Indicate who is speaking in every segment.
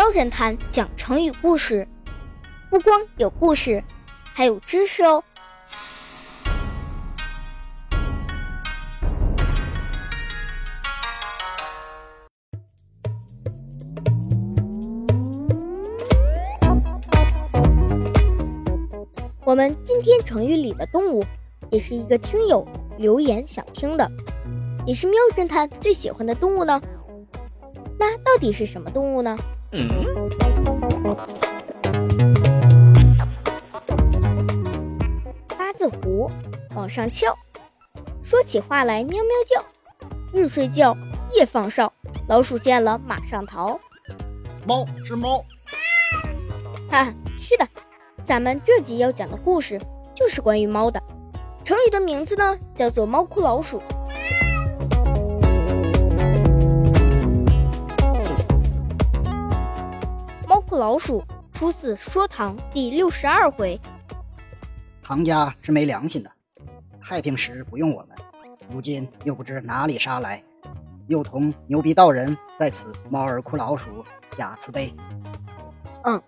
Speaker 1: 喵侦探讲成语故事，不光有故事，还有知识哦。我们今天成语里的动物，也是一个听友留言想听的，也是喵侦探最喜欢的动物呢。那到底是什么动物呢？八字胡往上翘，说起话来喵喵叫，日睡觉夜放哨，老鼠见了马上逃。
Speaker 2: 猫是猫，
Speaker 1: 哈，是的。咱们这集要讲的故事就是关于猫的，成语的名字呢叫做“猫哭老鼠”。猫哭老鼠出自《说唐》第六十二回。
Speaker 3: 唐家是没良心的，太平时不用我们，如今又不知哪里杀来，又同牛逼道人在此猫儿哭老鼠假慈悲。
Speaker 1: 嗯，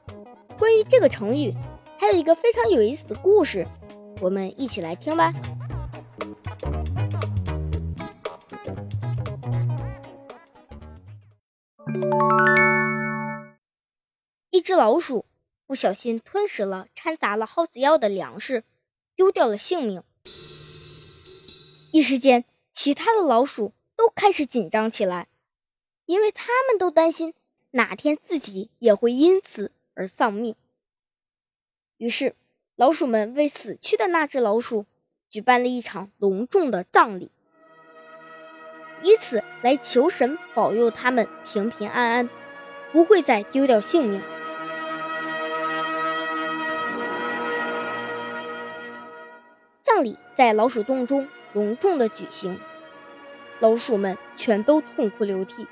Speaker 1: 关于这个成语。还有一个非常有意思的故事，我们一起来听吧。只老鼠不小心吞食了掺杂了耗子药的粮食，丢掉了性命。一时间，其他的老鼠都开始紧张起来，因为他们都担心哪天自己也会因此而丧命。于是，老鼠们为死去的那只老鼠举办了一场隆重的葬礼，以此来求神保佑他们平平安安，不会再丢掉性命。在老鼠洞中隆重的举行，老鼠们全都痛哭流涕。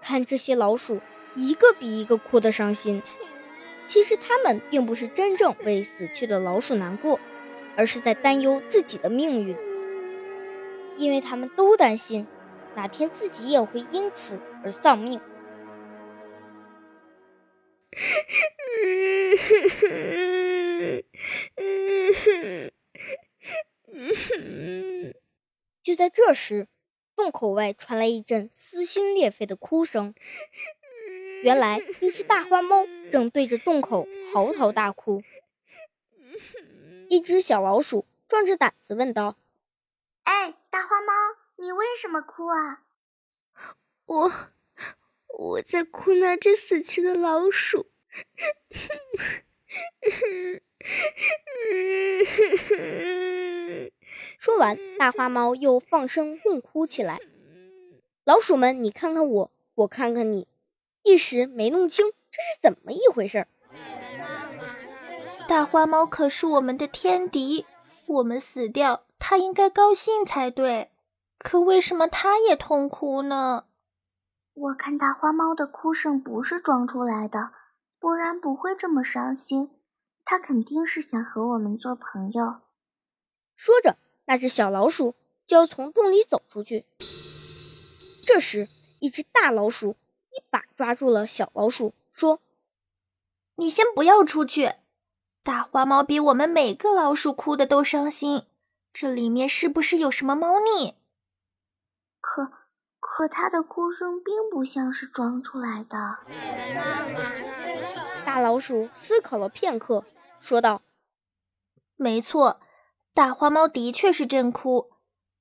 Speaker 1: 看这些老鼠，一个比一个哭得伤心。其实他们并不是真正为死去的老鼠难过，而是在担忧自己的命运，因为他们都担心哪天自己也会因此而丧命。就在这时。洞口外传来一阵撕心裂肺的哭声。原来，一只大花猫正对着洞口嚎啕大哭。一只小老鼠壮着胆子问道：“
Speaker 4: 哎，大花猫，你为什么哭啊？”“
Speaker 5: 我，我在哭那只死去的老鼠。”
Speaker 1: 说完，大花猫又放声痛哭起来。老鼠们，你看看我，我看看你，一时没弄清这是怎么一回事儿。
Speaker 5: 大花猫可是我们的天敌，我们死掉，它应该高兴才对。可为什么他也痛哭呢？
Speaker 4: 我看大花猫的哭声不是装出来的，不然不会这么伤心。他肯定是想和我们做朋友。
Speaker 1: 说着。那只小老鼠就要从洞里走出去，这时，一只大老鼠一把抓住了小老鼠，说：“
Speaker 5: 你先不要出去，大花猫比我们每个老鼠哭的都伤心，这里面是不是有什么猫腻？”
Speaker 4: 可可，它的哭声并不像是装出来的。
Speaker 1: 大老鼠思考了片刻，说道：“
Speaker 5: 没错。”大花猫的确是真哭，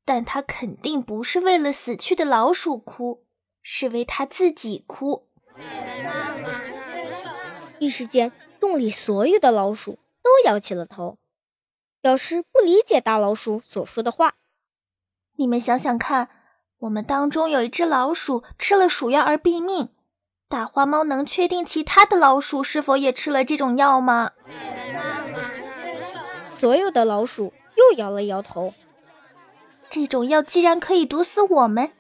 Speaker 5: 但它肯定不是为了死去的老鼠哭，是为它自己哭。
Speaker 1: 一时间，洞里所有的老鼠都摇起了头，表示不理解大老鼠所说的话。
Speaker 5: 你们想想看，我们当中有一只老鼠吃了鼠药而毙命，大花猫能确定其他的老鼠是否也吃了这种药吗？
Speaker 1: 所有的老鼠。又摇了摇头。
Speaker 5: 这种药既然可以毒死我们，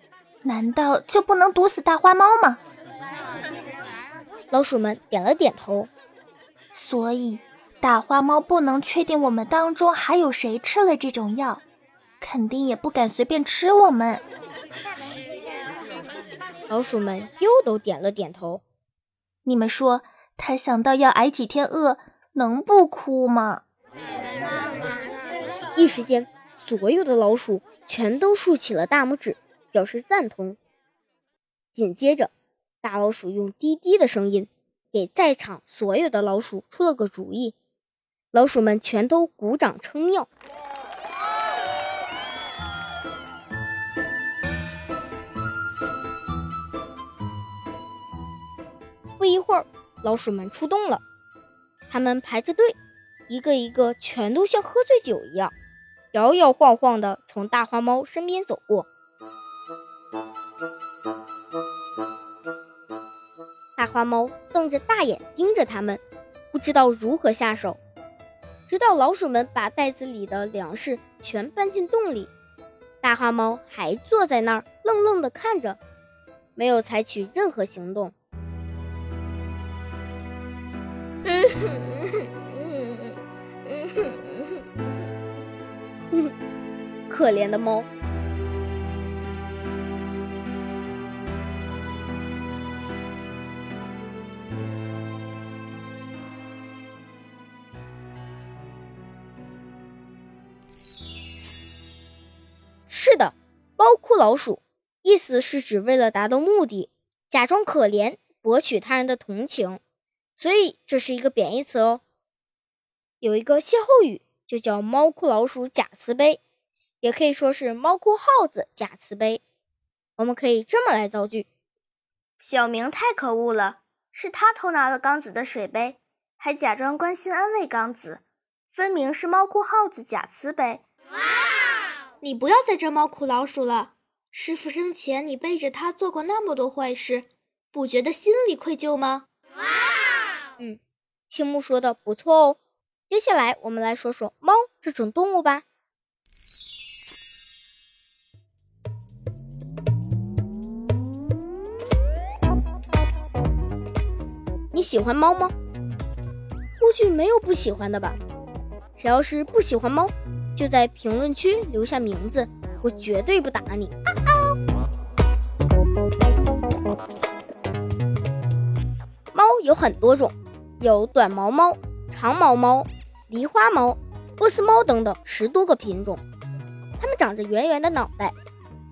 Speaker 5: 难道就不能毒死大花猫吗？
Speaker 1: 老鼠们点了点头。
Speaker 5: 所以，大花猫不能确定我们当中还有谁吃了这种药，肯定也不敢随便吃我们。
Speaker 1: 老鼠们又都点了点头。
Speaker 5: 你们说，他想到要挨几天饿，能不哭吗？
Speaker 1: 一时间，所有的老鼠全都竖起了大拇指，表示赞同。紧接着，大老鼠用低低的声音给在场所有的老鼠出了个主意，老鼠们全都鼓掌称妙。不一会儿，老鼠们出动了，他们排着队，一个一个全都像喝醉酒一样，摇摇晃晃地从大花猫身边走过。大花猫瞪着大眼盯着他们，不知道如何下手。直到老鼠们把袋子里的粮食全搬进洞里，大花猫还坐在那儿愣愣的看着，没有采取任何行动。可怜的猫。猫哭老鼠，意思是指为了达到目的，假装可怜，博取他人的同情。所以这是一个贬义词哦。有一个歇后语，就叫“猫哭老鼠假慈悲”，也可以说是“猫哭耗子假慈悲”。我们可以这么来造句：
Speaker 6: 小明太可恶了，是他偷拿了刚子的水杯，还假装关心安慰刚子，分明是猫哭耗子假慈悲。
Speaker 7: 你不要在这猫哭老鼠了，师傅生前你背着他做过那么多坏事，不觉得心里愧疚吗？哇！
Speaker 1: 嗯，青木说的不错哦。接下来我们来说说猫这种动物吧。你喜欢猫吗？估计没有不喜欢的吧。谁要是不喜欢猫，就在评论区留下名字，我绝对不打你。猫有很多种。有短毛猫、长毛猫、狸花猫、波斯猫等等十多个品种。它们长着圆圆的脑袋，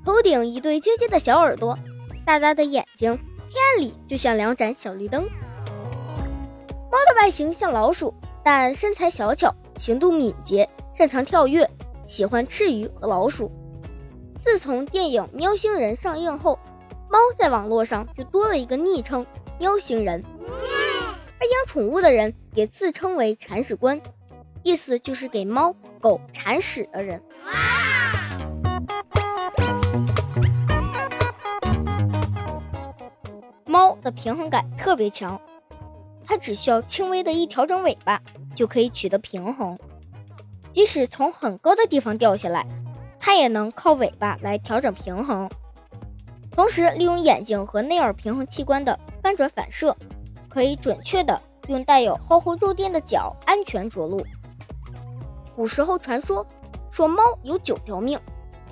Speaker 1: 头顶一对尖尖的小耳朵，大大的眼睛，黑暗里就像两盏小绿灯。猫的外形像老鼠，但身材小巧，行动敏捷，擅长跳跃，喜欢吃鱼和老鼠。自从电影《喵星人》上映后，猫在网络上就多了一个昵称“喵星人”。而养宠物的人也自称为铲屎官，意思就是给猫狗铲屎的人。猫的平衡感特别强，它只需要轻微的一调整尾巴就可以取得平衡，即使从很高的地方掉下来，它也能靠尾巴来调整平衡，同时利用眼睛和内耳平衡器官的翻转反射。可以准确的用带有厚厚肉垫的脚安全着陆。古时候传说说猫有九条命，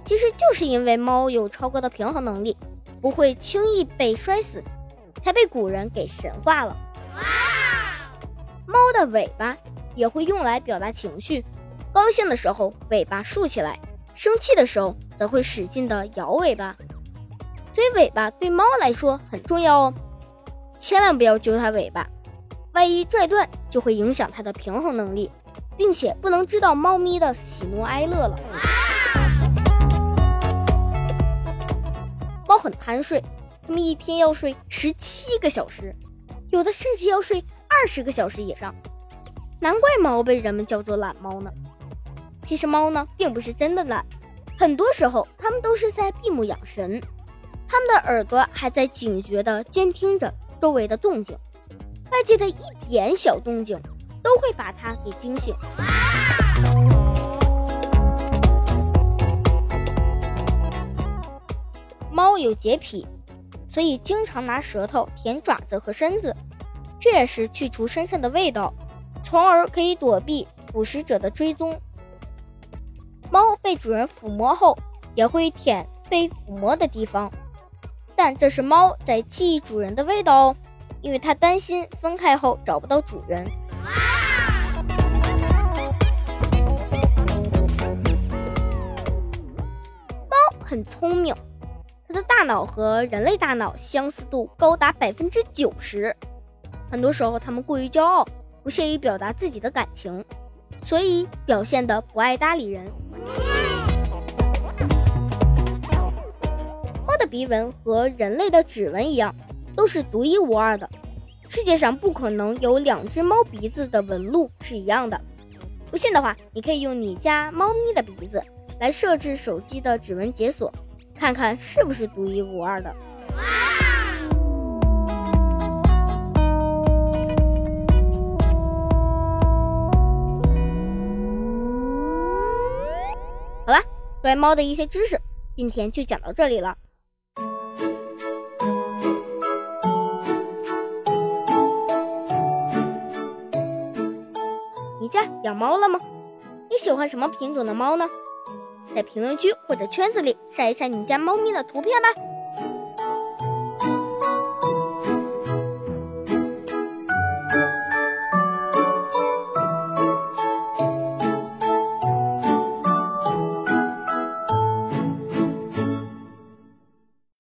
Speaker 1: 其实就是因为猫有超高的平衡能力，不会轻易被摔死，才被古人给神化了。猫的尾巴也会用来表达情绪，高兴的时候尾巴竖起来，生气的时候则会使劲的摇尾巴，所以尾巴对猫来说很重要哦。千万不要揪它尾巴，万一拽断就会影响它的平衡能力，并且不能知道猫咪的喜怒哀乐了。猫很贪睡，它们一天要睡十七个小时，有的甚至要睡二十个小时以上。难怪猫被人们叫做懒猫呢。其实猫呢并不是真的懒，很多时候它们都是在闭目养神，它们的耳朵还在警觉地监听着。周围的动静，外界的一点小动静都会把它给惊醒。猫有洁癖，所以经常拿舌头舔爪子和身子，这也是去除身上的味道。从而可以躲避捕食者的追踪。猫被主人抚摸后，也会舔被抚摸的地方，但这是猫在记忆主人的味道哦，因为它担心分开后找不到主人。猫很聪明，它的大脑和人类大脑相似度高达百分之九十。很多时候，它们过于骄傲，不屑于表达自己的感情，所以表现得不爱搭理人。猫的鼻纹和人类的指纹一样，都是独一无二的。世界上不可能有两只猫鼻子的纹路是一样的。不信的话，你可以用你家猫咪的鼻子来设置手机的指纹解锁，看看是不是独一无二的。关于猫的一些知识，今天就讲到这里了。你家养猫了吗？你喜欢什么品种的猫呢？在评论区或者圈子里晒一晒你家猫咪的图片吧。